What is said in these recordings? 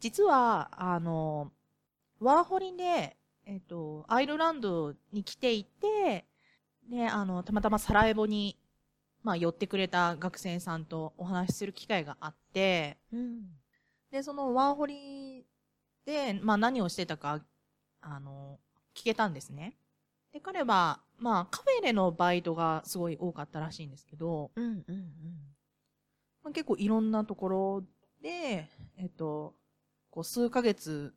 実は、あの、ワーホリで、えっ、と、アイルランドに来ていて、で、あの、たまたまサラエボに、まあ、寄ってくれた学生さんとお話しする機会があって、うん、で、そのワーホリで、まあ、何をしてたか、あの、聞けたんですね。で、彼は、まあ、カフェでのバイトがすごい多かったらしいんですけど、うんうんうんまあ、結構いろんなところで、えっと、こう数ヶ月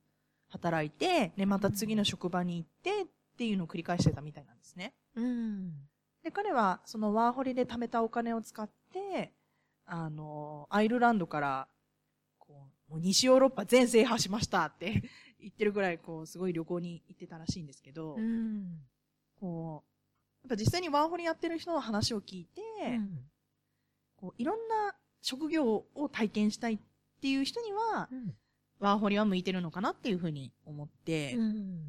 働いて、で、また次の職場に行ってっていうのを繰り返してたみたいなんですね。うん。で、彼はそのワーホリで貯めたお金を使って、あの、アイルランドから、こう、もう西ヨーロッパ全制覇しましたって 言ってるぐらい、こう、すごい旅行に行ってたらしいんですけど、うん、こう、やっぱ実際にワーホリやってる人の話を聞いて、うん、こう、いろんな職業を体験したいっていう人には、うん、ワーホリは向いてるのかなっていうふうに思って、うん、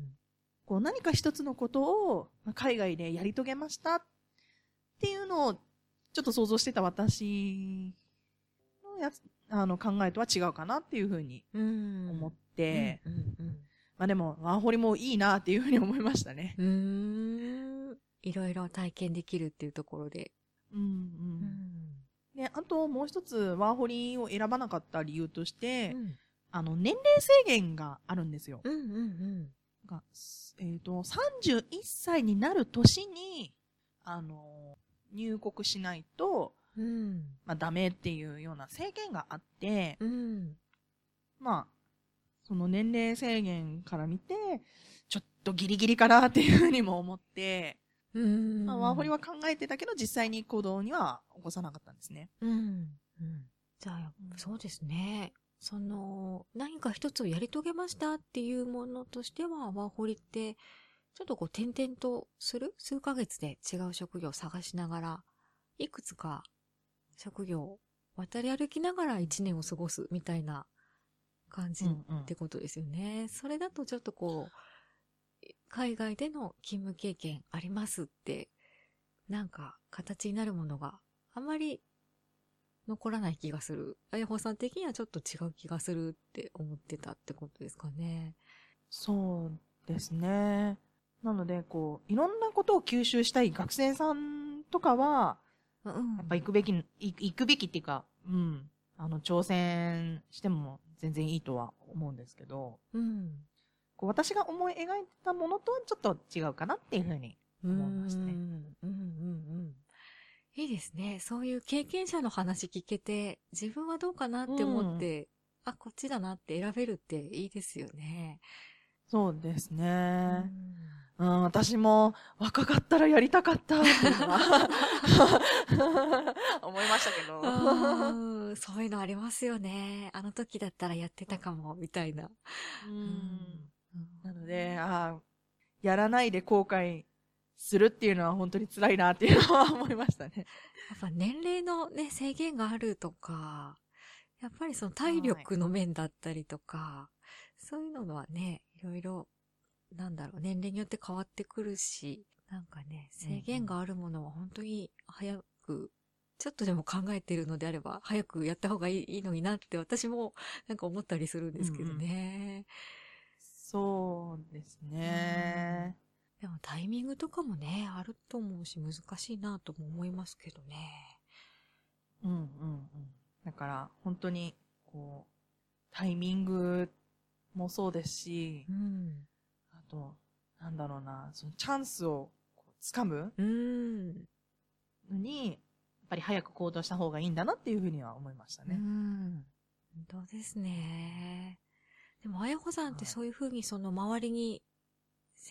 こう何か一つのことを海外でやり遂げましたっていうのをちょっと想像してた私のやつ、あの考えとは違うかなっていうふうに思って、まあでもワーホリもいいなっていうふうに思いましたね。うん。いろいろ体験できるっていうところで。うんうん。で、あともう一つワーホリを選ばなかった理由として、うんあの、年齢制限があるんですよ。うんうんうん。がえっ、ー、と、31歳になる年に、あの、入国しないと、うん、まあ、ダメっていうような制限があって、うん、まあ、その年齢制限から見て、ちょっとギリギリかなっていうふうにも思って、うん、まあ、ワーホリは考えてたけど、実際に行動には起こさなかったんですね。うん。うん、じゃあ、そうですね。その、何か一つをやり遂げましたっていうものとしては、ワーホリって、ちょっとこう、点々とする数ヶ月で違う職業を探しながら、いくつか職業を渡り歩きながら一年を過ごすみたいな感じってことですよね。うんうん、それだとちょっとこう、海外での勤務経験ありますって、なんか形になるものがあんまり残らない気がする。あやほさん的にはちょっと違う気がするって思ってたってことですかね。そうですね。なので、こう、いろんなことを吸収したい学生さんとかは、うん、やっぱ行くべき、行くべきっていうか、うん、あの、挑戦しても全然いいとは思うんですけど、うん、こう私が思い描いたものとはちょっと違うかなっていうふうに思いましたね。うん。いいですね。そういう経験者の話聞けて、自分はどうかなって思って、うん、あ、こっちだなって選べるっていいですよね。そうですね。うん、うん、私も若かったらやりたかったっていうのは 思いましたけど。そういうのありますよね。あの時だったらやってたかも、みたいな。うん、なので、あやらないで後悔するっていうのは本当に辛いなっていうのは思いましたね。やっぱ年齢のね、制限があるとか、やっぱりその体力の面だったりとか、はい、そういうのはね、いろいろ、なんだろう、年齢によって変わってくるし、なんかね、制限があるものは本当に早く、ちょっとでも考えてるのであれば、早くやった方がいいのになって私もなんか思ったりするんですけどね。うんうん、そうですね。うんでもタイミングとかもね、あると思うし難しいなとも思いますけどね。うんうんうん。だから本当にこう、タイミングもそうですし、うん、あと、なんだろうな、そのチャンスを掴むのに、やっぱり早く行動した方がいいんだなっていうふうには思いましたね。うん。本当ですね。でも、あやほさんってそういうふうにその周りに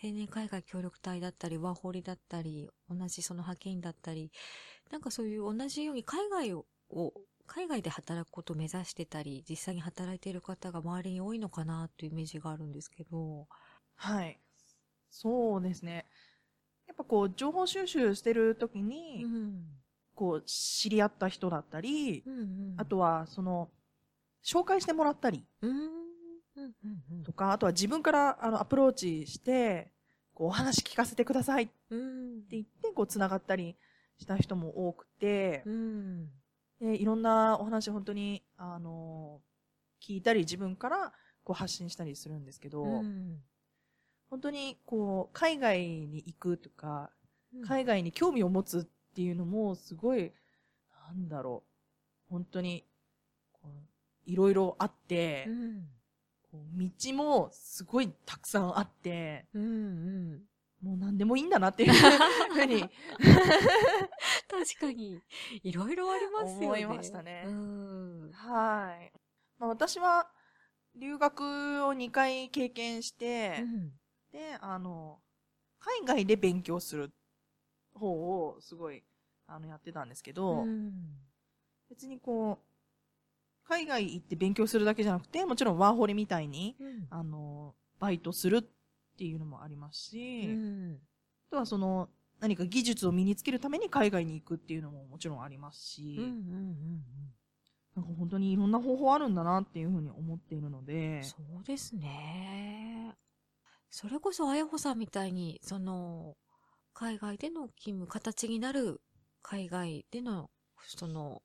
青年海外協力隊だったり、ワーホリだったり、同じその派遣員だったり、なんかそういう同じように海外を、海外で働くことを目指してたり、実際に働いている方が周りに多いのかなというイメージがあるんですけど。はい。そうですね。やっぱこう、情報収集してるときに、うん、こう、知り合った人だったり、うんうん、あとは、その、紹介してもらったり、うんとか、あとは自分からあのアプローチして、こうお話聞かせてくださいって言って、こう繋がったりした人も多くて、でいろんなお話本当に、あの、聞いたり自分からこう発信したりするんですけど、うん。本当にこう、海外に行くとか、うん。海外に興味を持つっていうのも、すごい、なんだろう、本当に、いろいろあって、うん道もすごいたくさんあって、うんうんもう何でもいいんだなっていうふうに 確かに、いろいろありますよね。思いましたねうん。はい。まあ、私は留学を2回経験して、うんで、あの、海外で勉強する方をすごい、あの、やってたんですけど、うん別にこう、海外行って勉強するだけじゃなくて、もちろんワーホリみたいに、うん。あの、バイトするっていうのもありますし、うん。あとはその、何か技術を身につけるために海外に行くっていうのももちろんありますし、うんうんうんなんか本当にいろんな方法あるんだなっていうふうに思っているので、そうですね。それこそ、あやほさんみたいに、その、海外での勤務、形になる海外での、その、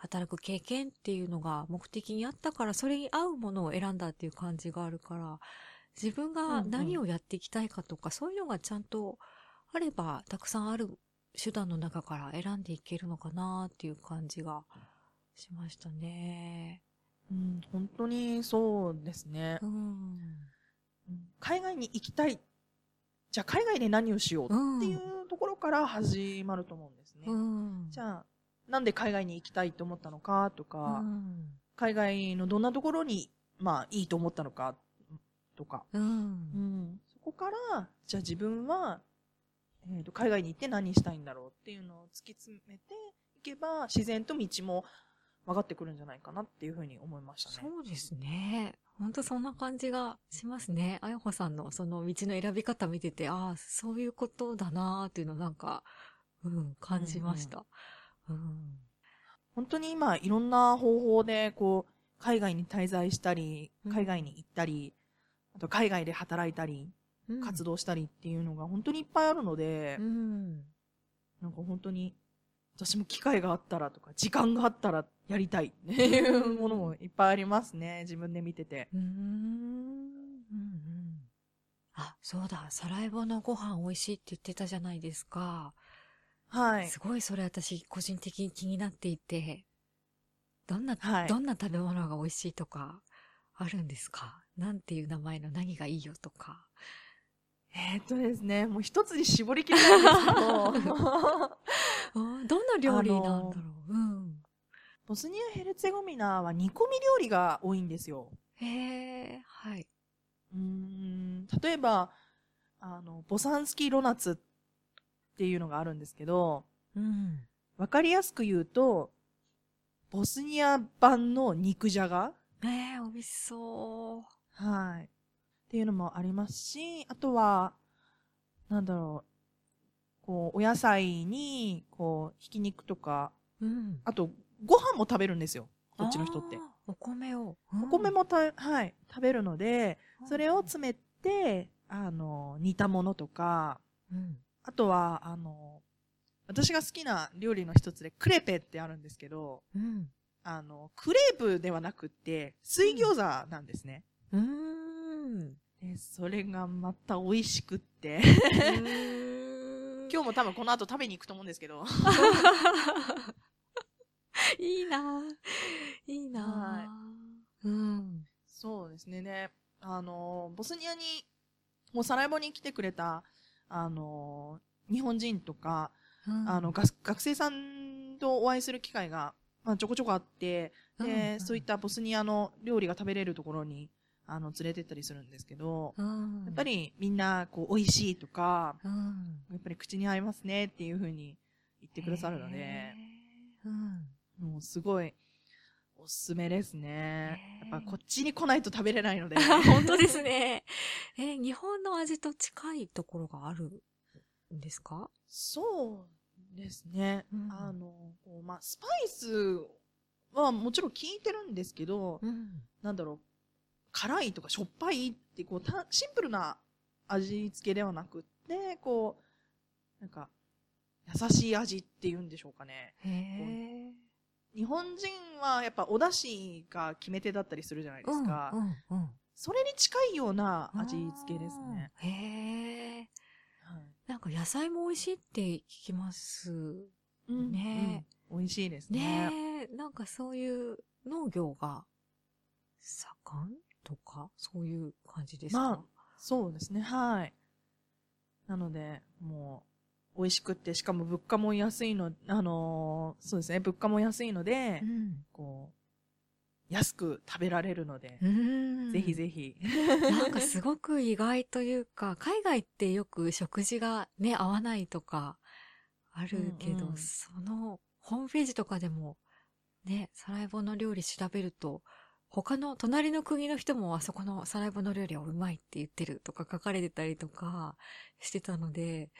働く経験っていうのが目的にあったから、それに合うものを選んだっていう感じがあるから、自分がうんうん何をやっていきたいかとか、そういうのがちゃんとあれば、たくさんある手段の中から選んでいけるのかなっていう感じがしましたね。うん、本当にそうですねう。ん。うん海外に行きたい。じゃあ海外で何をしようっていうところから始まると思うんですね。うん。じゃあ、なんで海外に行きたいと思ったのかとか、うん海外のどんなところに、まあ、いいと思ったのかとか、うん。うんそこから、じゃあ自分は、えーと、海外に行って何したいんだろうっていうのを突き詰めていけば、自然と道も分かってくるんじゃないかなっていうふうに思いましたね。そうですね。本当そんな感じがしますね。あやほさんのその道の選び方見てて、ああ、そういうことだなーっていうのなんか、うん、感じました。うん。本当に今、いろんな方法で、こう、海外に滞在したりうん、海外に行ったり、あと海外で働いたり、うん活動したりっていうのが本当にいっぱいあるので、うん。なんか本当に、私も機会があったらとか、時間があったらやりたいっていうものもいっぱいありますね。自分で見てて。うーん。うんうん。あ、そうだ。サラエボのご飯美味しいって言ってたじゃないですか。はい。すごいそれ私個人的に気になっていて、どんな、はいどんな食べ物が美味しいとかあるんですか？なんていう名前の何がいいよとか。えーっとですね、もう一つに絞りきれないんですけど、あどんな料理なんだろう、うん。ボスニア・ヘルツェゴミナは煮込み料理が多いんですよ。へえ、はい。うーん、例えば、あの、ボサンスキーロナツっていうのがあるんですけど、うん。わかりやすく言うと、ボスニア版の肉じゃが？ええ美味しそう。はい。っていうのもありますし、あとは、なんだろう、こう、お野菜に、こう、ひき肉とか、うん。あと、ご飯も食べるんですよ。こっちの人って。お米を。お米もた、はい、食べるので、うん、それを詰めて、あの、煮たものとか、うん。あとは、あの、私が好きな料理の一つで、クレペってあるんですけど、うん。あの、クレープではなくって、水餃子なんですね。うーん。で、それがまた美味しくって。今 今日も多分この後食べに行くと思うんですけど。いいなぁいいなぁはうん。そうですね。ね、あの、ボスニアに、もうサラエボに来てくれた、あの、日本人とか、あの、学学生さんとお会いする機会が、まあ、ちょこちょこあって、で、そういったボスニアの料理が食べれるところに、あの、連れてったりするんですけど、うん、やっぱりみんな、こう、美味しいとか、うん、やっぱり口に合いますねっていう風に言ってくださるので、うん。もうすごい、おすすめですね。やっぱこっちに来ないと食べれないので。本当ですね。え、日本の味と近いところがあるんですか？そうですね。うんあの、こうまあ、スパイスはもちろん効いてるんですけど、うん。なんだろう、辛いとかしょっぱいって、こう、たシンプルな味付けではなくって、こう、なんか、優しい味っていうんでしょうかね。へえ。日本人はやっぱお出汁が決め手だったりするじゃないですか。うん、うん、それに近いような味付けですね。へえ。はいなんか野菜も美味しいって聞きます。うんねうん美味しいですね。ねえ、なんかそういう農業が盛んとか、そういう感じですか、まそうですね、はい。なので、もう、美味しくって、しかも物価も安いの、あのーそうですね、物価も安いので、うん。こう、安く食べられるので、うんぜひぜひ。なんかすごく意外というか、海外ってよく食事がね、合わないとかあるけど、うんうんそのホームページとかでもね、サラエボの料理調べると、他の隣の国の人もあそこのサラエボの料理はうまいって言ってるとか書かれてたりとかしてたので、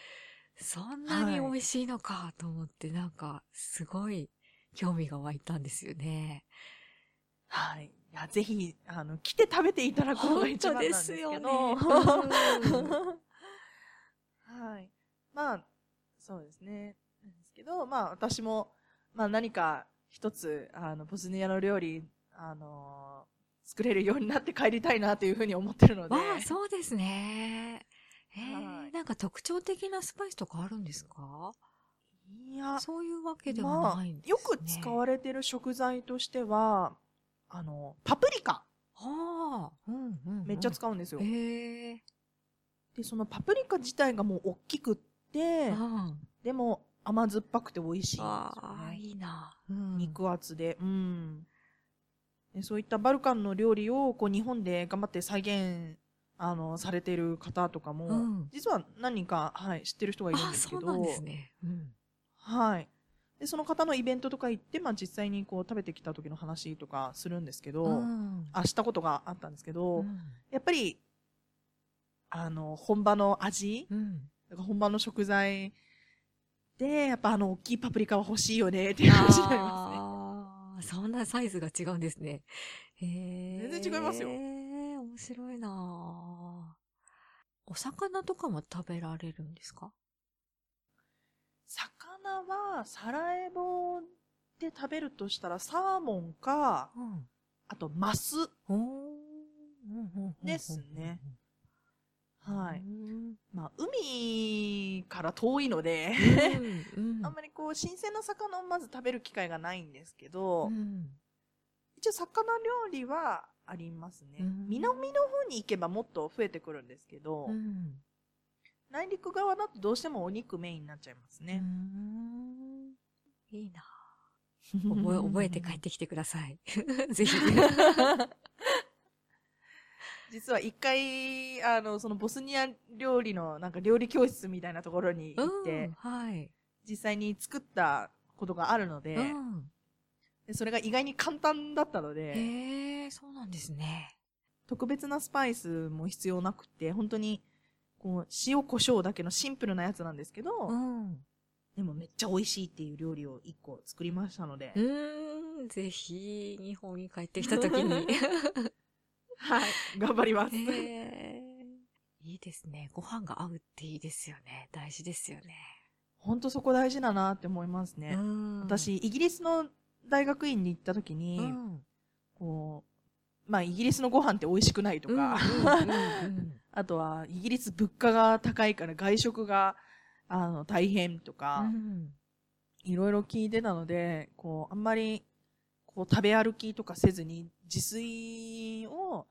そんなに美味しいのかと思って、なんかすごい興味が湧いたんですよね。はい。いや、ぜひ、あの、来て食べていただくのが一番なんですけど。ですよね はい。まあ、そうですね。なんですけど、まあ、私も、まあ、何か一つ、あの、ボスニアの料理、あの作れるようになって帰りたいなというふうに思ってるので。わあ、そうですね。えなんか特徴的なスパイスとかあるんですか？いや、そういうわけではまあないんですね。よく使われてる食材としては、あの、パプリカ、はあ、うんうんうん、めっちゃ使うんですよ。へえで、そのパプリカ自体がもう大きくって、ー。でも甘酸っぱくて美味しいんですよああ、ね。いいな。うん、肉厚で。うん。でそういったバルカンの料理をこう日本で頑張って再現、あの、されてる方とかも、うん実は何人か、はい、知ってる人がいるんあですけど、そうなんですね。うん。はい。で、その方のイベントとか行って、まあ実際にこう食べてきた時の話とかするんですけど、うんあ、したことがあったんですけど、うんやっぱり、あの、本場の味、うん。だから本場の食材で、やっぱあの、大きいパプリカは欲しいよねっていう話になりますね。ああ、そんなサイズが違うんですね。へえ。全然違いますよ面白いなあお魚とかも食べられるんですか？魚は、サラエボで食べるとしたら、サーモンか、うん。あと、マス。ですね。はい。うんまあ、海から遠いので、あんまりこう、新鮮な魚をまず食べる機会がないんですけど、うん一応魚料理はありますね。うん南の方に行けばもっと増えてくるんですけど、うん内陸側だとどうしてもお肉メインになっちゃいますうね。んいいな覚え、覚えて帰ってきてください。ぜひ。実は一回、あの、そのボスニア料理のなんか料理教室みたいなところに行って、うんはい。実際に作ったことがあるので、うそれが意外に簡単だったので、へえ、そうなんですね。特別なスパイスも必要なくて、本当に、こう、塩胡椒だけのシンプルなやつなんですけど、うん。でもめっちゃ美味しいっていう料理を一個作りましたのでう、ーん、ぜひ、日本に帰ってきた時に。はい、頑張ります。いいですね。ご飯が合うっていいですよね。大事ですよね。本当そこ大事だなって思いますね。うん私、イギリスの大学院に行った時に、うん。こう、まあ、イギリスのご飯って美味しくないとか、あとは、イギリス物価が高いから外食が、あの、大変とうか、んいろいろ聞いてたので、こう、あんまり、こう、食べ歩きとかせずに、自炊を、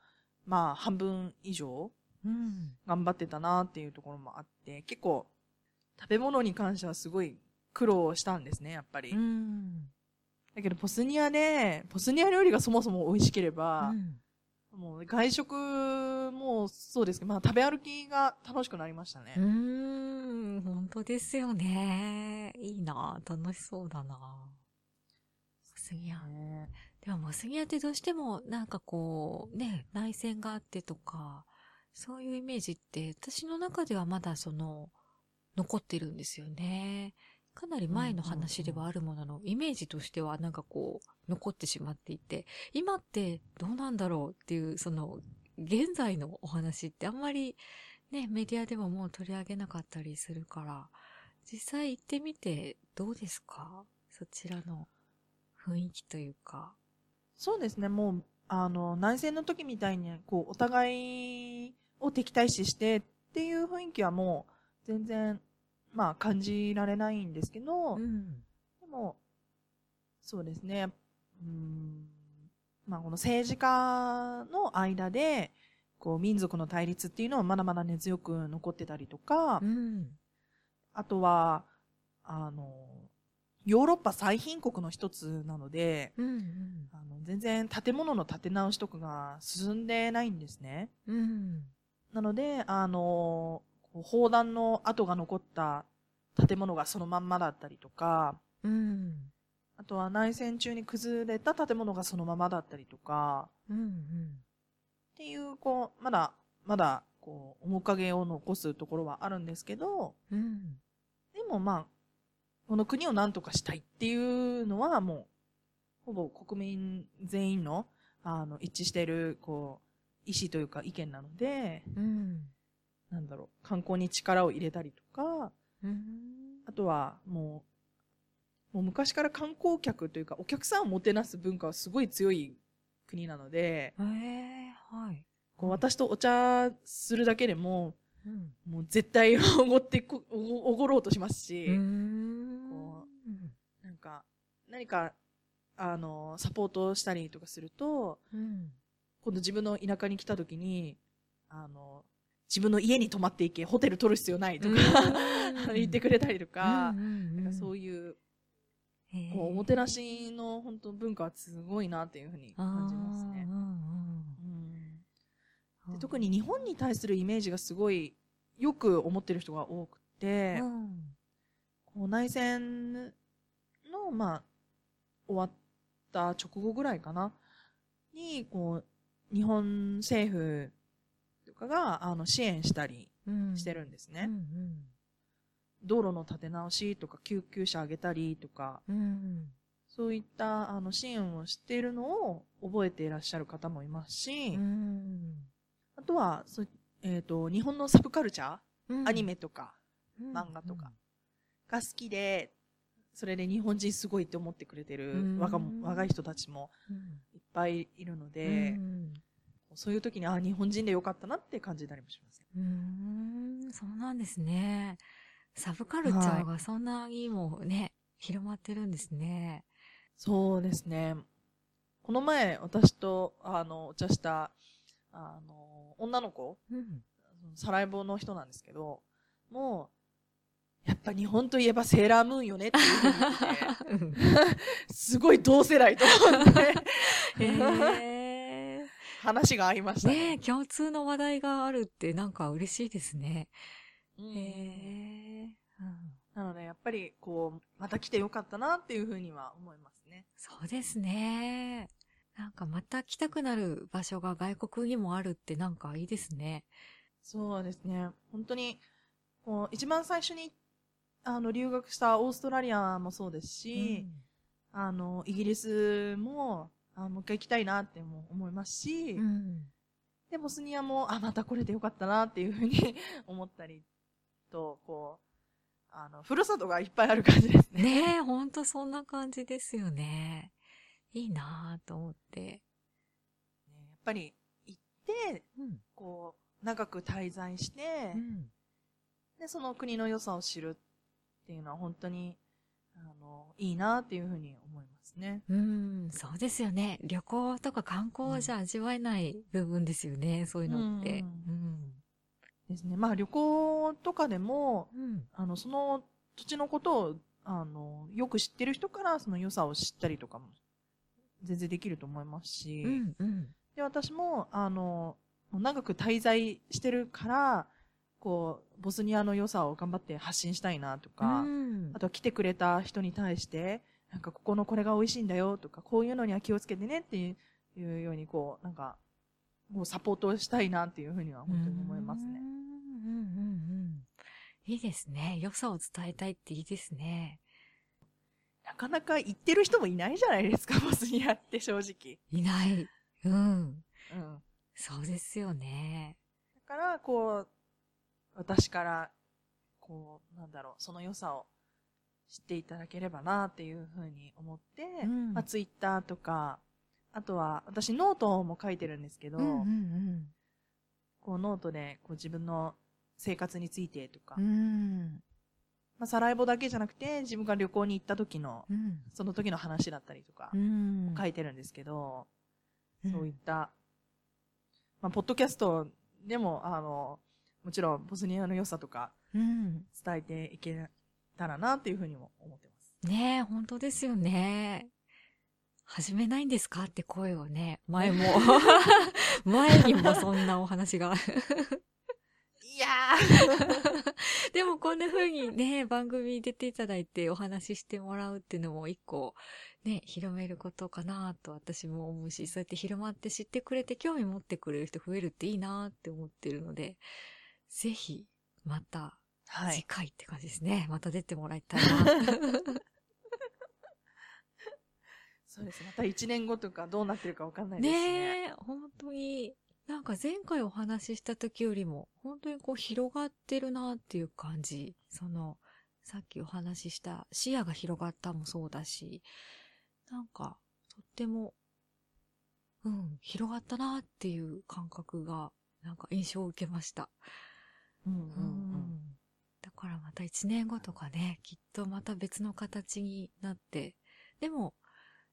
まあ、半分以上、うん。頑張ってたなっていうところもあって、結構、食べ物に関してはすごい苦労したんですね、やっぱり。うん。だけど、ボスニアで、ボスニア料理がそもそも美味しければ、うんもう外食もそうですけど、まあ食べ歩きが楽しくなりましたね。うーん、本当ですよね。いいな楽しそうだなモスニア。ねでもモスニアってどうしてもなんかこう、ね、内戦があってとか、そういうイメージって私の中ではまだその、残ってるんですよね。かなり前の話ではあるものの、イメージとしてはなんかこう、残ってしまっていて、今ってどうなんだろうっていう、その、現在のお話ってあんまりね、メディアでももう取り上げなかったりするから、実際行ってみてどうですか？そちらの雰囲気というか。そうですね、もう、あの、内戦の時みたいに、こう、お互いを敵対視してっていう雰囲気はもう、全然、まあ、感じられないんですけど、うん。でも、そうですね。うん。まあ、この政治家の間で、こう、民族の対立っていうのはまだまだ根強く残ってたりとか、うん。あとは、あの、ヨーロッパ最貧国の一つなので、うん。あの全然建物の建て直しとかが進んでないんですね。うん。なので、あの、砲弾の跡が残った建物がそのまんまだったりとか、うん。あとは内戦中に崩れた建物がそのままだったりとか、うん。っていう、こう、まだ、まだ、こう、面影を残すところはあるんですけど、うん。でもまあ、この国を何とかしたいっていうのはもう、ほぼ国民全員の、あの、一致している、こう、意思というか意見なので、うん。なんだろう、観光に力を入れたりとか、うん。あとはもう、もう昔から観光客というか、お客さんをもてなす文化はすごい強い国なので、ええはい。こう私とお茶するだけでも、うん。もう絶対おごってこ、おごろうとしますし、うん。こなんか、何か、あの、サポートしたりとかすると、うん。今度自分の田舎に来た時に、あの、自分の家に泊まっていけ、ホテル取る必要ないとか、言ってくれたりとか、なんかそういいう、うんこうおもてなしの本当文化はすごいなっていうふうに感じますね。うんで特に日本に対するイメージがすごいよく思ってる人が多くて、こう内戦の、まあ、終わった直後ぐらいかな、に、こう、日本政府とかが、あの、支援したりしてるんですね。道路の立て直しとか、救急車あげたりとか、そういった、あの、支援をしているのを覚えていらっしゃる方もいますし、あとは、そうえっ、と、日本のサブカルチャー、アニメとか漫画とかが好きで、それで日本人すごいって思ってくれてる若うん。若い人たちもいっぱいいるので、そういう時に、あ、日本人でよかったなって感じたりもします。うん、そうなんですね。サブカルチャーがそんなにもね、広まってるんですね。そうですね。この前、私と、あの、お茶した、あの、女の子、うん。サラエボの人なんですけど、もう、やっぱ日本といえばセーラームーンよねっていうふうに言って、すごい同世代と思って、へ話が合いましたねね。え、共通の話題があるってなんか嬉しいですね。うんへえ。うんなので、やっぱり、こう、また来てよかったなっていうふうには思いますね。そうですね。なんかまた来たくなる場所が外国にもあるってなんかいいですね。そうですね。本当に、こう、一番最初に、あの、留学したオーストラリアもそうですし、あの、イギリスも、あもう一回行きたいなっても思いますし、うん。うんで、ボスニアも、あ、また来れてよかったなっていうふうに 思ったりと、こう、あの、ふるさとがいっぱいある感じですね。ねえ、ほんとそんな感じですよね。いいなぁと思って。ねやっぱり、行って、うん。こう、長く滞在して、うん。で、その国の良さを知るっていうのは本当に、あの、いいなっていうふうに思いますね。うん、そうですよね。旅行とか観光じゃ味わえない部分ですよね、そういうのって。ううん。ですね。まあ旅行とかでも、うん。あの、その土地のことを、あの、よく知ってる人からその良さを知ったりとかも、全然できると思いますし、うん、うん。で、私も、あの、長く滞在してるから、こう、ボスニアの良さを頑張って発信したいなとか、うんあとは来てくれた人に対して、なんかここのこれが美味しいんだよとか、こういうのには気をつけてねっていうように、こう、なんか、もうサポートしたいなっていうふうには本当に思いますねうん、。うん、うん、うん。いいですね。良さを伝えたいっていいですね。なかなか行ってる人もいないじゃないですか、ボスニアって正直。いない。うん。うん。そうですよね。だから、こう、私から、こう、なんだろう、その良さを知っていただければなっていうふうに思って、うんまあ、ツイッターとか、あとは、私ノートも書いてるんですけど、うんうんこうノートでこう自分の生活についてとか、うん。うん。まあ、サラエボだけじゃなくて、自分が旅行に行った時の、うん。その時の話だったりとかう、ん。書いてるんですけど、うんそういった、まあ、ポッドキャストでも、あの、もちろんボスニアの良さとかうん。伝えていけたらなっていうふうにも思ってます。ねえ、本当ですよね。始めないんですかって声をね、前も、前にもそんなお話が。いや でもこんな風にね、番組に出ていただいてお話ししてもらうっていうのも一個、ね、広めることかなと私も思うし、そうやって広まって知ってくれて興味持ってくれる人増えるっていいなって思ってるので、ぜひ、また、次はい。回って感じですね。また出てもらいたいな。そうです。また1年後とかどうなってるかわかんないですね。ねえ、本当に、なんか前回お話しした時よりも、本当にこう広がってるなっていう感じ。その、さっきお話しした視野が広がったもそうだし、なんか、とっても、うん、広がったなっていう感覚が、なんか印象を受けました。うんうんううん。からまた一年後とかね、きっとまた別の形になって、でも、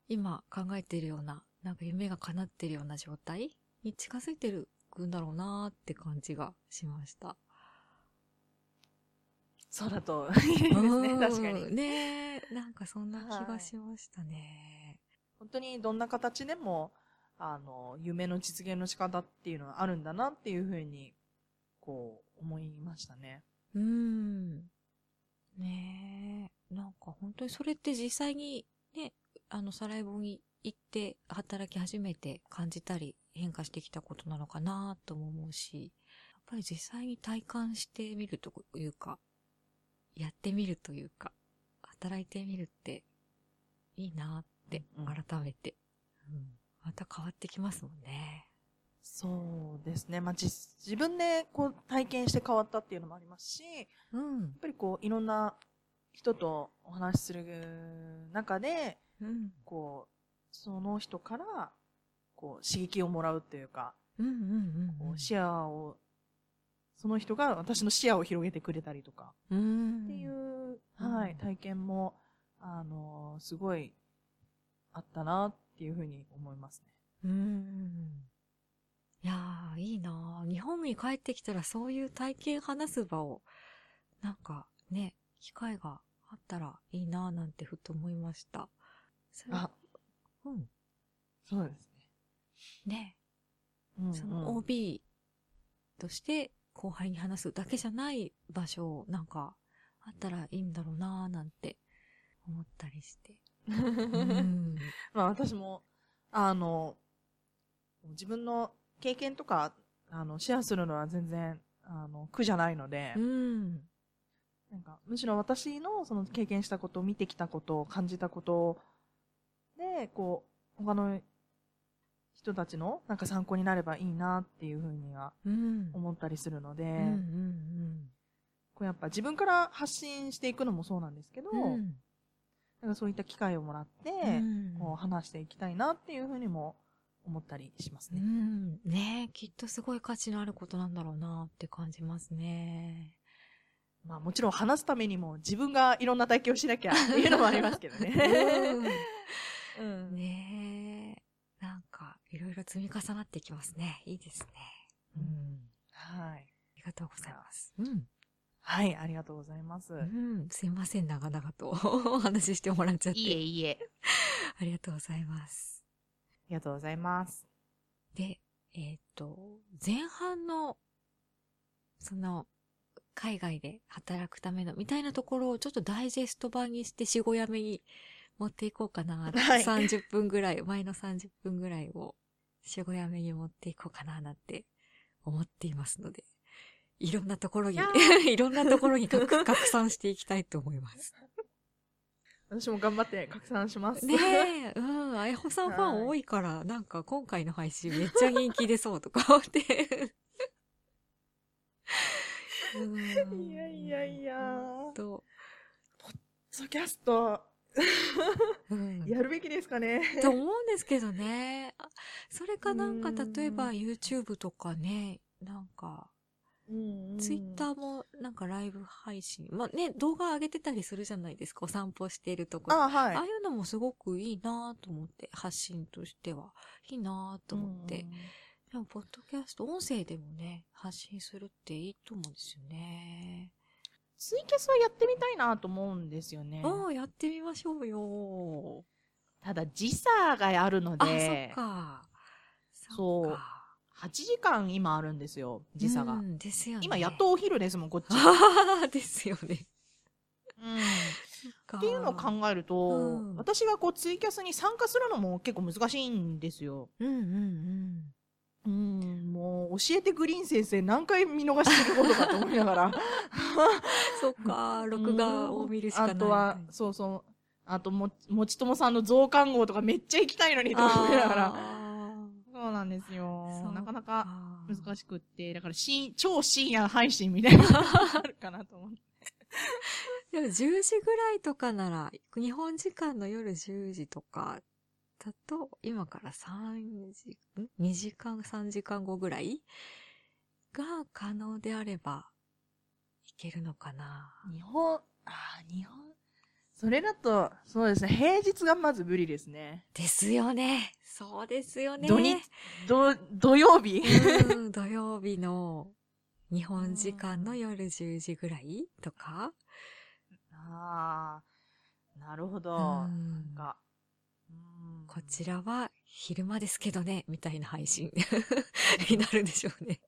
今考えているような、なんか夢が叶っているような状態に近づいてるくんだろうなーって感じがしました。そうだと いいですね、うん確かに。ねえ、なんかそんな気がしましたね。本当にどんな形でも、あの、夢の実現の仕方っていうのはあるんだなっていうふうに、こう、思いましたね。うん。ねえ、なんか本当にそれって実際にね、あの、サラエボに行って働き始めて感じたり変化してきたことなのかなとも思うし、やっぱり実際に体感してみるというか、やってみるというか、働いてみるっていいなってうん改めて、うんまた変わってきますもんね。そうですね。まあ、じ自分でこう体験して変わったっていうのもありますし、やうん。っぱりこう、いろんな人とお話しする中で、うん。こう、その人から、こう、刺激をもらうっていうか、うんうんうんこう視野を、その人が私の視野を広げてくれたりとか、うん。っていう、うんはい、体験も、あの、すごい、あったなっていうふうに思いますね。うん。いやー、いいなー日本に帰ってきたらそういう体験話す場を、なんかね、機会があったらいいなーなんてふと思いました。それあ、うん。そうですね。ね。うん、その OB として後輩に話すだけじゃない場所をなんかあったらいいんだろうなーなんて思ったりして。うん。まあ私も、あの、自分の経験とか、あの、シェアするのは全然、あの、苦じゃないので、うん。なんか、むしろ私のその経験したこと、見てきたこと、感じたことで、こう、他の人たちのなんか参考になればいいなっていうふうにはうん。思ったりするので、うんうんこうやっぱ自分から発信していくのもそうなんですけど、うん。うん。なんかそういった機会をもらって、うんこう話していきたいなっていうふうにも思ったりしますうね。ん。ねえ、きっとすごい価値のあることなんだろうなって感じますね。まあもちろん話すためにも自分がいろんな体験をしなきゃっていうのもありますけどね。うん ねえ。なんか、いろいろ積み重なってきますね。いいですね。うん。はい。ありがとうございます。うん。はい、ありがとうございます。うん。すいません、長々とお話ししてもらっちゃって。いえいえ。ありがとうございます。ありがとうございます。で、えっ、と、前半の、その、海外で働くためのみたいなところをちょっとダイジェスト版にして四五やめに持っていこうかな。はい30分ぐらい、前の30分ぐらいを四五やめに持っていこうかななんて思っていますので、いろんなところに いろんなところに拡拡散していきたいと思います。私も頑張って拡散します。ねえ、うん、あやほさんファン多いから、なんか今回の配信めっちゃ人気出そうとか。思って。うん。いやいやいや。と。ポッドキャスト、うん。やるべきですかね。と思うんですけどね。あそれかなんか例えば YouTube とかね、なんか、ツイッター。ーもなんかライブ配信。まあね、動画上げてたりするじゃないですか。お散歩しているところ。あ、はい。ああいうのもすごくいいなと思って、発信としては。いいなと思って。でも、ポッドキャスト、音声でもね、発信するっていいと思うんですよね。ツイキャスはやってみたいなと思うんですよね。ああ、やってみましょうよ。ただ時差があるのあ、でそっ、か。そうっか8時間今あるんですよ、時差が。うんですよね。今やっとお昼ですもん、こっち。あ ですよね。うん、っっていうのを考えると、うん私がこうツイキャスに参加するのも結構難しいんですよ。うんうんうん、もう教えてグリーン先生何回見逃してることかと思いながら。うん。そっか、録画を見るしかない。あとは、そうそう。あとも、もちともさんの増刊号とかめっちゃ行きたいのにと思いながら。なんですよ。なかなかー難しくって、だからし超深夜配信みたいなのが あるかなと思って。でも10時ぐらいとかなら、日本時間の夜10時とかだと、今から3時、ん ?2 時間、3時間後ぐらいが可能であれば、いけるのかな。日本、あー日本。それだと、そうですね、平日がまず無理ですね。ですよね。そうですよね。土日、土、土曜日？うん、土曜日の日本時間の夜10時ぐらい？とか、ああ、なるほど。うなんんか、うんこちらは昼間ですけどね、みたいな配信 になるでしょうね。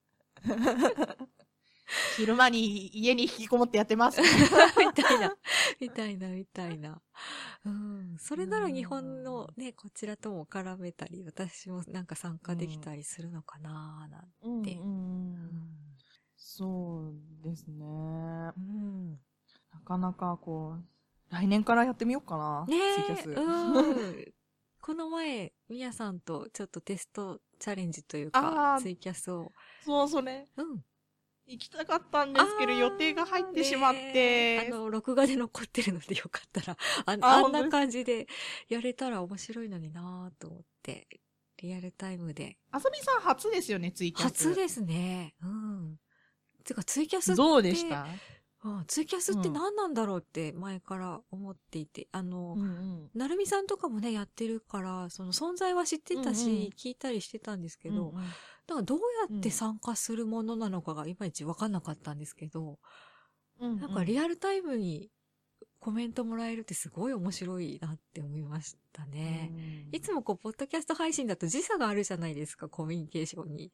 昼間に家に引きこもってやってます。みたいな、みたいな、みたいな。うん。それなら日本のね、こちらとも絡めたり、私もなんか参加できたりするのかななんて。うんうんうん。そうですね。なうん。かなかこう、来年からやってみようかな。ねえ、ツイキャス。うん。この前、みやさんとちょっとテストチャレンジというあか、ーツイキャスを。そう、それ。うん。行きたかったんですけど、予定が入ってしまって。ねあの、録画で残ってるのでよかったら、あああんな感じでやれたら面白いのになと思って、リアルタイムで。あさみさん初ですよね、ツイキャス。初ですね。うん。てか、ツイキャスって、どうでした？うんツイキャスって何なんだろうって前から思っていて、あの、んうん。なるみさんとかもね、やってるから、その存在は知ってたし、うんうん聞いたりしてたんですけど、うんうんだからどうやって参加するものなのかがいまいちわかんなかったんですけど、うんなんかリアルタイムにコメントもらえるってすごい面白いなって思いましたね。いつもこう、ポッドキャスト配信だと時差があるじゃないですか、コミュニケーションに。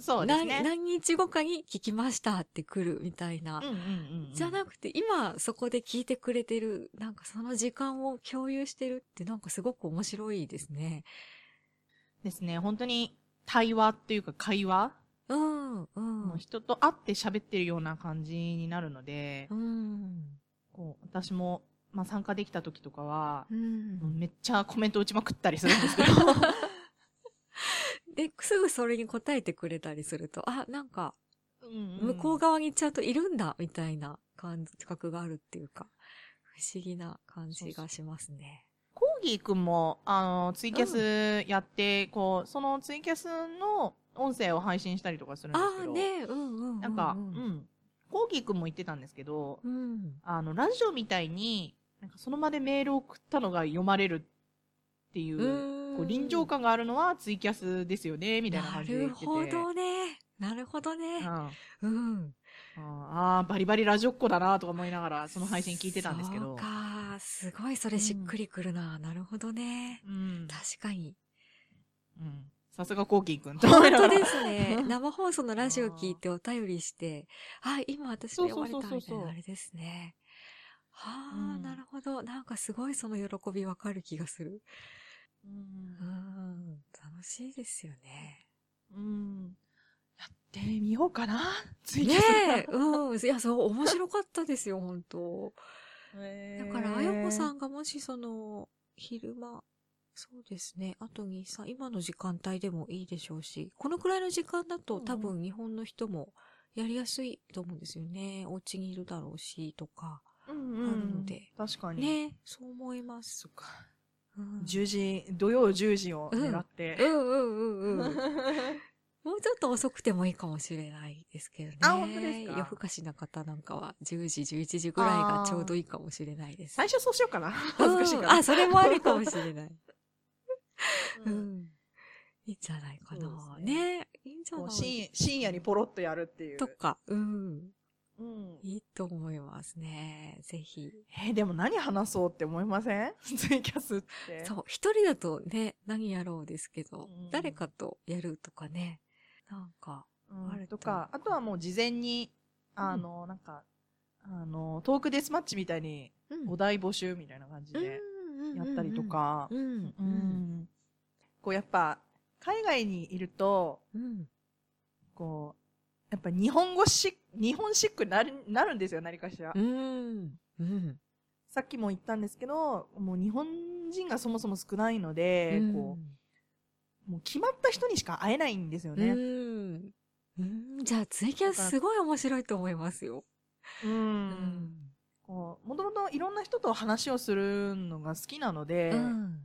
そうですね。何何日後かに聞きましたって来るみたいな。うんうんうんうんじゃなくて、今そこで聞いてくれてる、なんかその時間を共有してるってなんかすごく面白いですね。ですね。本当に対話っていうか会話、うん、う。ん人と会って喋ってるような感じになるので、うん。こう私も、まあ、参加できた時とかは、うんめっちゃコメント打ちまくったりするんですけど。で、すぐそれに答えてくれたりすると、あ、なんか、うん向こう側にちゃんといるんだ、みたいな感覚があるっていうか、不思議な感じがしますね。ギーくんも、あの、ツイキャスやって、こう、そのツイキャスの音声を配信したりとかするんですああけど、ね、うんうんうんうん。なんか、うん。コーギーくんも言ってたんですけど、うん。あの、ラジオみたいに、なんかその場でメールを送ったのが読まれるっていう、うんこう臨場感があるのはツイキャスですよね、みたいなな感じでる言ってて。ほどね。なるほどうんね。あうん。あー、バリバリラジオっ子だなとか思いながら、その配信聞いてたんですけど。そうか。すごいそれしっくりくるな。なるほどね。うん。確かに。うん。さすがコーギーくん。本当ですね。生放送のラジオ聞いてお便りして、あ、今私が読まれたみたいなあれですね。はあ、うんなるほど。なんかすごいその喜びわかる気がする。う。うんん。楽しいですよね。うん。やってみようかな。ツイキね。え、うん。いや、そう、面白かったですよ、本当だから、あやこさんがもしその、昼間、そうですね。あと2、3、今の時間帯でもいいでしょうし、このくらいの時間だとうんうん多分日本の人もやりやすいと思うんですよね。お家にいるだろうし、とか。うんあるので。確かに。ね、そう思います。そっか。うん10時、土曜10時を狙って。うんうんうんうん。もうちょっと遅くてもいいかもしれないですけどね。あ本当ですか？夜更かしな方なんかは10時、11時ぐらいがちょうどいいかもしれないです。最初そうしようかな。恥ずかしいから。うんあ、それもありかもしれない。う うんん。いいんじゃないかな。そうですねいいんじゃない？深深夜にポロッとやるっていう。とか、うん。うんいいと思いますね。ぜひ。えーでも何話そうって思いません？ツイキャスって。そう、一人だとね、何やろうですけど、うん誰かとやるとかね。なんか、うんあるととか、あとはもう事前に、あの、なんか、あの、トークデスマッチみたいにうんお題募集みたいな感じでやったりと。か、こうやっぱ、海外にいると、うん。こう、やっぱ日本語し、日本シックになる、なるんですよ、何かしら。うん。うん。さっきも言ったんですけど、もう日本人がそもそも少ないので、こう、もう決まった人にしか会えないんですようね。ん。うん。じゃあ、ツイキャスすごい面白いと思いますよ。う。うんこう、もともといろんな人と話をするのが好きなので、うん。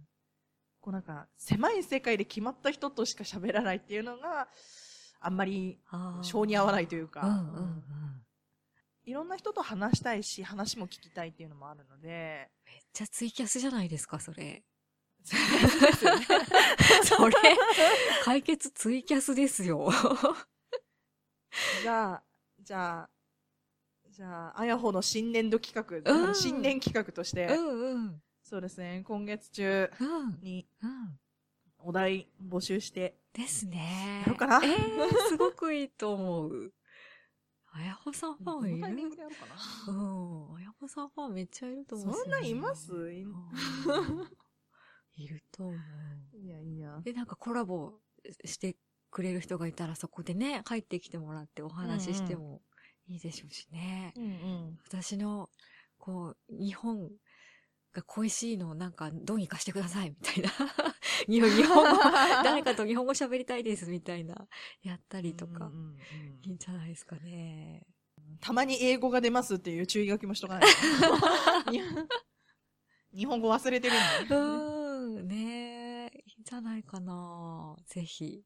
こうなんか、狭い世界で決まった人としか喋らないっていうのが、あんまり性に合わないというか、うん、うん、うん。いろんな人と話したいし、話も聞きたいっていうのもあるので、めっちゃツイキャスじゃないですか、それ。それ、解決ツイキャスですよ。じゃあ、じゃあ、じゃあ、あやほの新年度企画、うん新年企画として、うん、うん。そうですね、今月中うん。にうん。お題募集して、ですね。やろうかなえー、すごくいいと思う。あやほさんファンいる？う。ん。あやほさんファンめっちゃいると思う、そんないます？いると思う。いやいや。で、なんかコラボしてくれる人がいたらそこでね、帰ってきてもらってお話ししてもいいでしょうしね。うんうん。私の、こう、日本が恋しいのをなんかどうにかしてくださいみたいな。日本語、誰かと日本語喋りたいですみたいな、やったりとかいいんじゃないですかね。たまに英語が出ますっていう注意書きもしとかない 日本語忘れてるんで。うん、ねえ、いいんじゃないかな。ぜひ。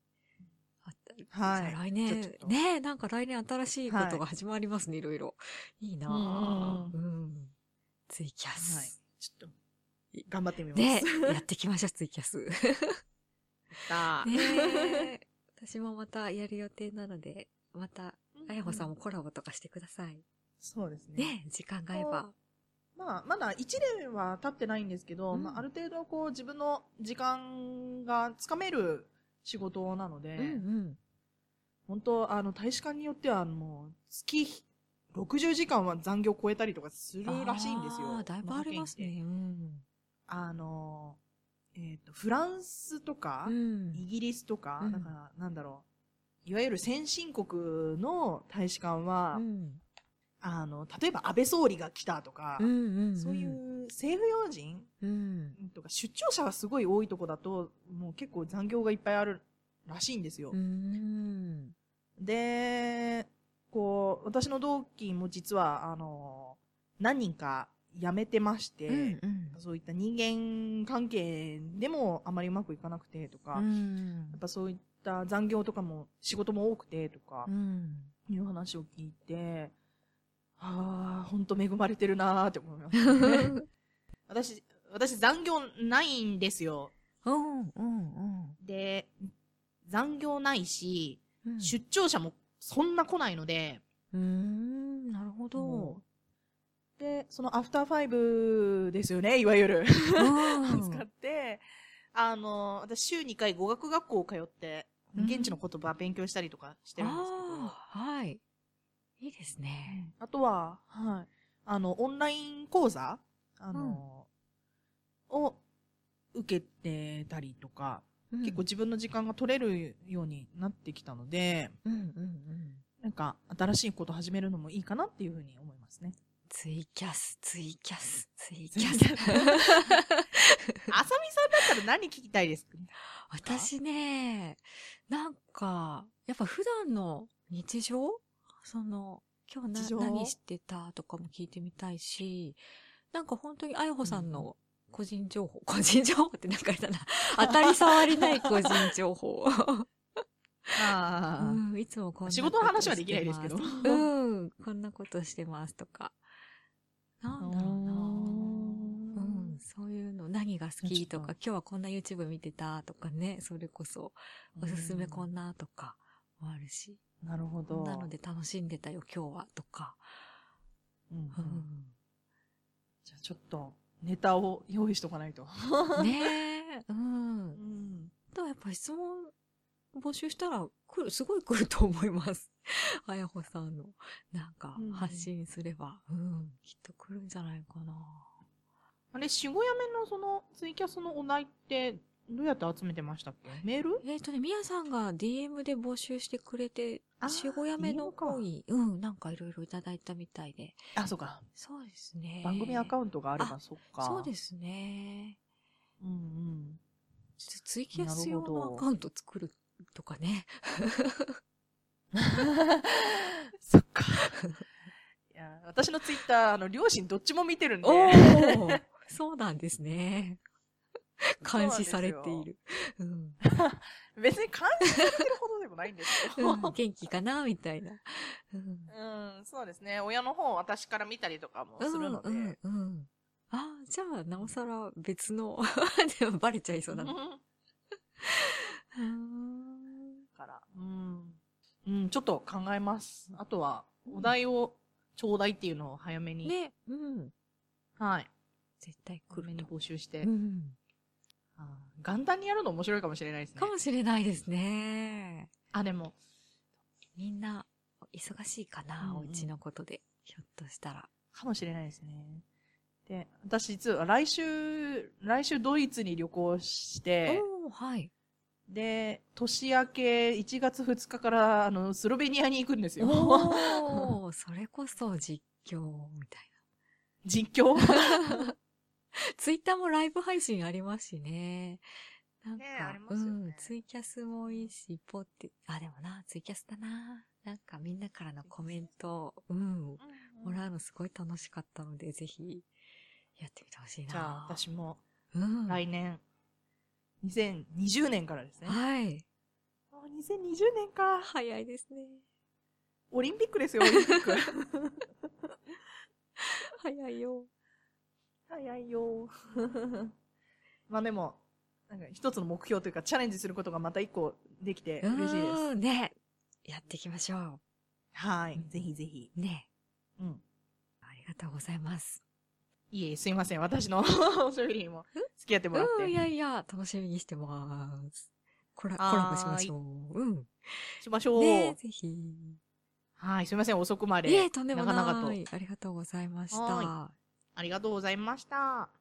あはいじゃあ来年、とねえ、なんか来年新しいことが始まりますね、いろいろ。いいなあうんうん。ツイキャス。はい。ちょっと、頑張ってみます。ねえ、やってきましょう、ツイキャス。だねえ。私もまたやる予定なので、また、あやほさんもコラボとかしてください。そうですね。ねえ、時間が合えば。まあ、まだ1年は経ってないんですけど、うんまあ、ある程度こう自分の時間がつかめる仕事なので、うんうん。本当あの、大使館によってはもう月60時間は残業超えたりとかするらしいんですよ。あーだいぶありますね。うん。あの、えっ、と、フランスとか、うん。イギリスとか、うんだから、なんだろう。いわゆる先進国の大使館は、うんあの、例えば安倍総理が来たとか、うんうんうん。そういう政府要人うん。とか出張者がすごい多いとこだと、もう結構残業がいっぱいあるらしいんですよ。うん。で、こう、私の同期も実は、あの、何人か辞めてまして、うんうんそういった人間関係でもあまりうまくいかなくてとか、うんやっぱそういった残業とかも仕事も多くてとかう、ん。いう話を聞いて、ああ、ほんと恵まれてるなーって思いましたね。私、私残業ないんですよ。うんうんで、残業ないし、うん。出張者もそんな来ないので、うん、なるほどで、そのアフターファイブですよね、いわゆる。うん 使って、あの、私週2回語学学校通って、うん現地の言葉勉強したりとかしてるんですけど、はい。いいですね。あとは、はい。あの、オンライン講座？あの、を受けてたりとか、結構自分の時間が取れるようになってきたので、うんうんうん。なんか新しいこと始めるのもいいかなっていうふうに思いますね。ツイキャス、ツイキャス、ツイツキャス。イキャス あさみさんだったら何聞きたいですか？私ね、なんか、やっぱ普段の日常その、今日何してたとかも聞いてみたいし、なんか本当にあやほさんの個人情報、個人情報ってなんかあれだな。当たり障りない個人情報。あうん、いつもこんな仕事の話はできないですけどうん、こんなことしてますとか。なんだろうな。うん、そういうの、何が好きとか、今日はこんな YouTube 見てたとかね、それこそ、おすすめこんなとかもあるし、なるほど。なので楽しんでたよ今日はとか。うん、うじゃあちょっと、ネタを用意しとかないと。ん、ねえ、うん。ん。でもやっぱ質問募集したら来る、すごい来ると思います。あやほさんの、なんかうん発信すれば、うん、きっと来るんじゃないかな。あれ、しごやめのそのツイキャスのお題って、どうやって集めてましたっけ？メール？えっ、とね、みやさんが DM で募集してくれて、あーしごやめの方に、うん、なんかいろいろいただいたみたいで。あ、そうか。そうですね。番組アカウントがあれば、そっか。そうですね。うんうん。ちょっとツイキャス用のアカウント作るとかね。そっか。いや、私のツイッター、あの、両親どっちも見てるんで。そうなんですね。監視されている。うん。別に監視されてるほどでもないんですけど。うん元気かなみたいな。うん。うん、そうですね。親の方を私から見たりとかもするので。うんうんうん。あ、じゃあ、なおさら別の、でもバレちゃいそうだな。うんから、うん。うん、ちょっと考えます。あとは、お題をちょうだいっていうのを早めに、ね、うん。はい。絶対来早めに。募集して、うん。元旦にやるの面白いかもしれないですねか。もしれないですね。あ、でも、みんな、忙しいかな、うんうんお家のことで。ひょっとしたら。かもしれないですね。で、私実は来週、来週ドイツに旅行して、はい。で、年明け1月2日から、あの、スロベニアに行くんですよ。おー、それこそ実況みたい 実況？な。ツイッターもライブ配信ありますしね。なんか、ねありますよねうん、ツイキャスもいいし、ポって、あ、でもな、ツイキャスだな。なんかみんなからのコメント、うん、もらうのすごい楽しかったので、ぜひ、やってみてほしいな。じゃあ、私もうん。来年、2020年からですね。はい。あ2020年か。早いですね。オリンピックですよ、オリンピック。早いよ。早いよ。まあでも、なんか一つの目標というか、チャレンジすることがまた一個できて嬉しいです。うん、ね。やっていきましょはい。ぜひぜひ。う。ね。うん。ありがとうございます。いえ、すいません。私の おしゃべりにも付き合ってもらって。うん、いやいや、楽しみにしてます。コラ、コラボしましょう。うん。しましょう。ねぜひ。はい。すいません。遅くまで。いえ、とんでもない。長々と。ありがとうございました。ありがとうございました。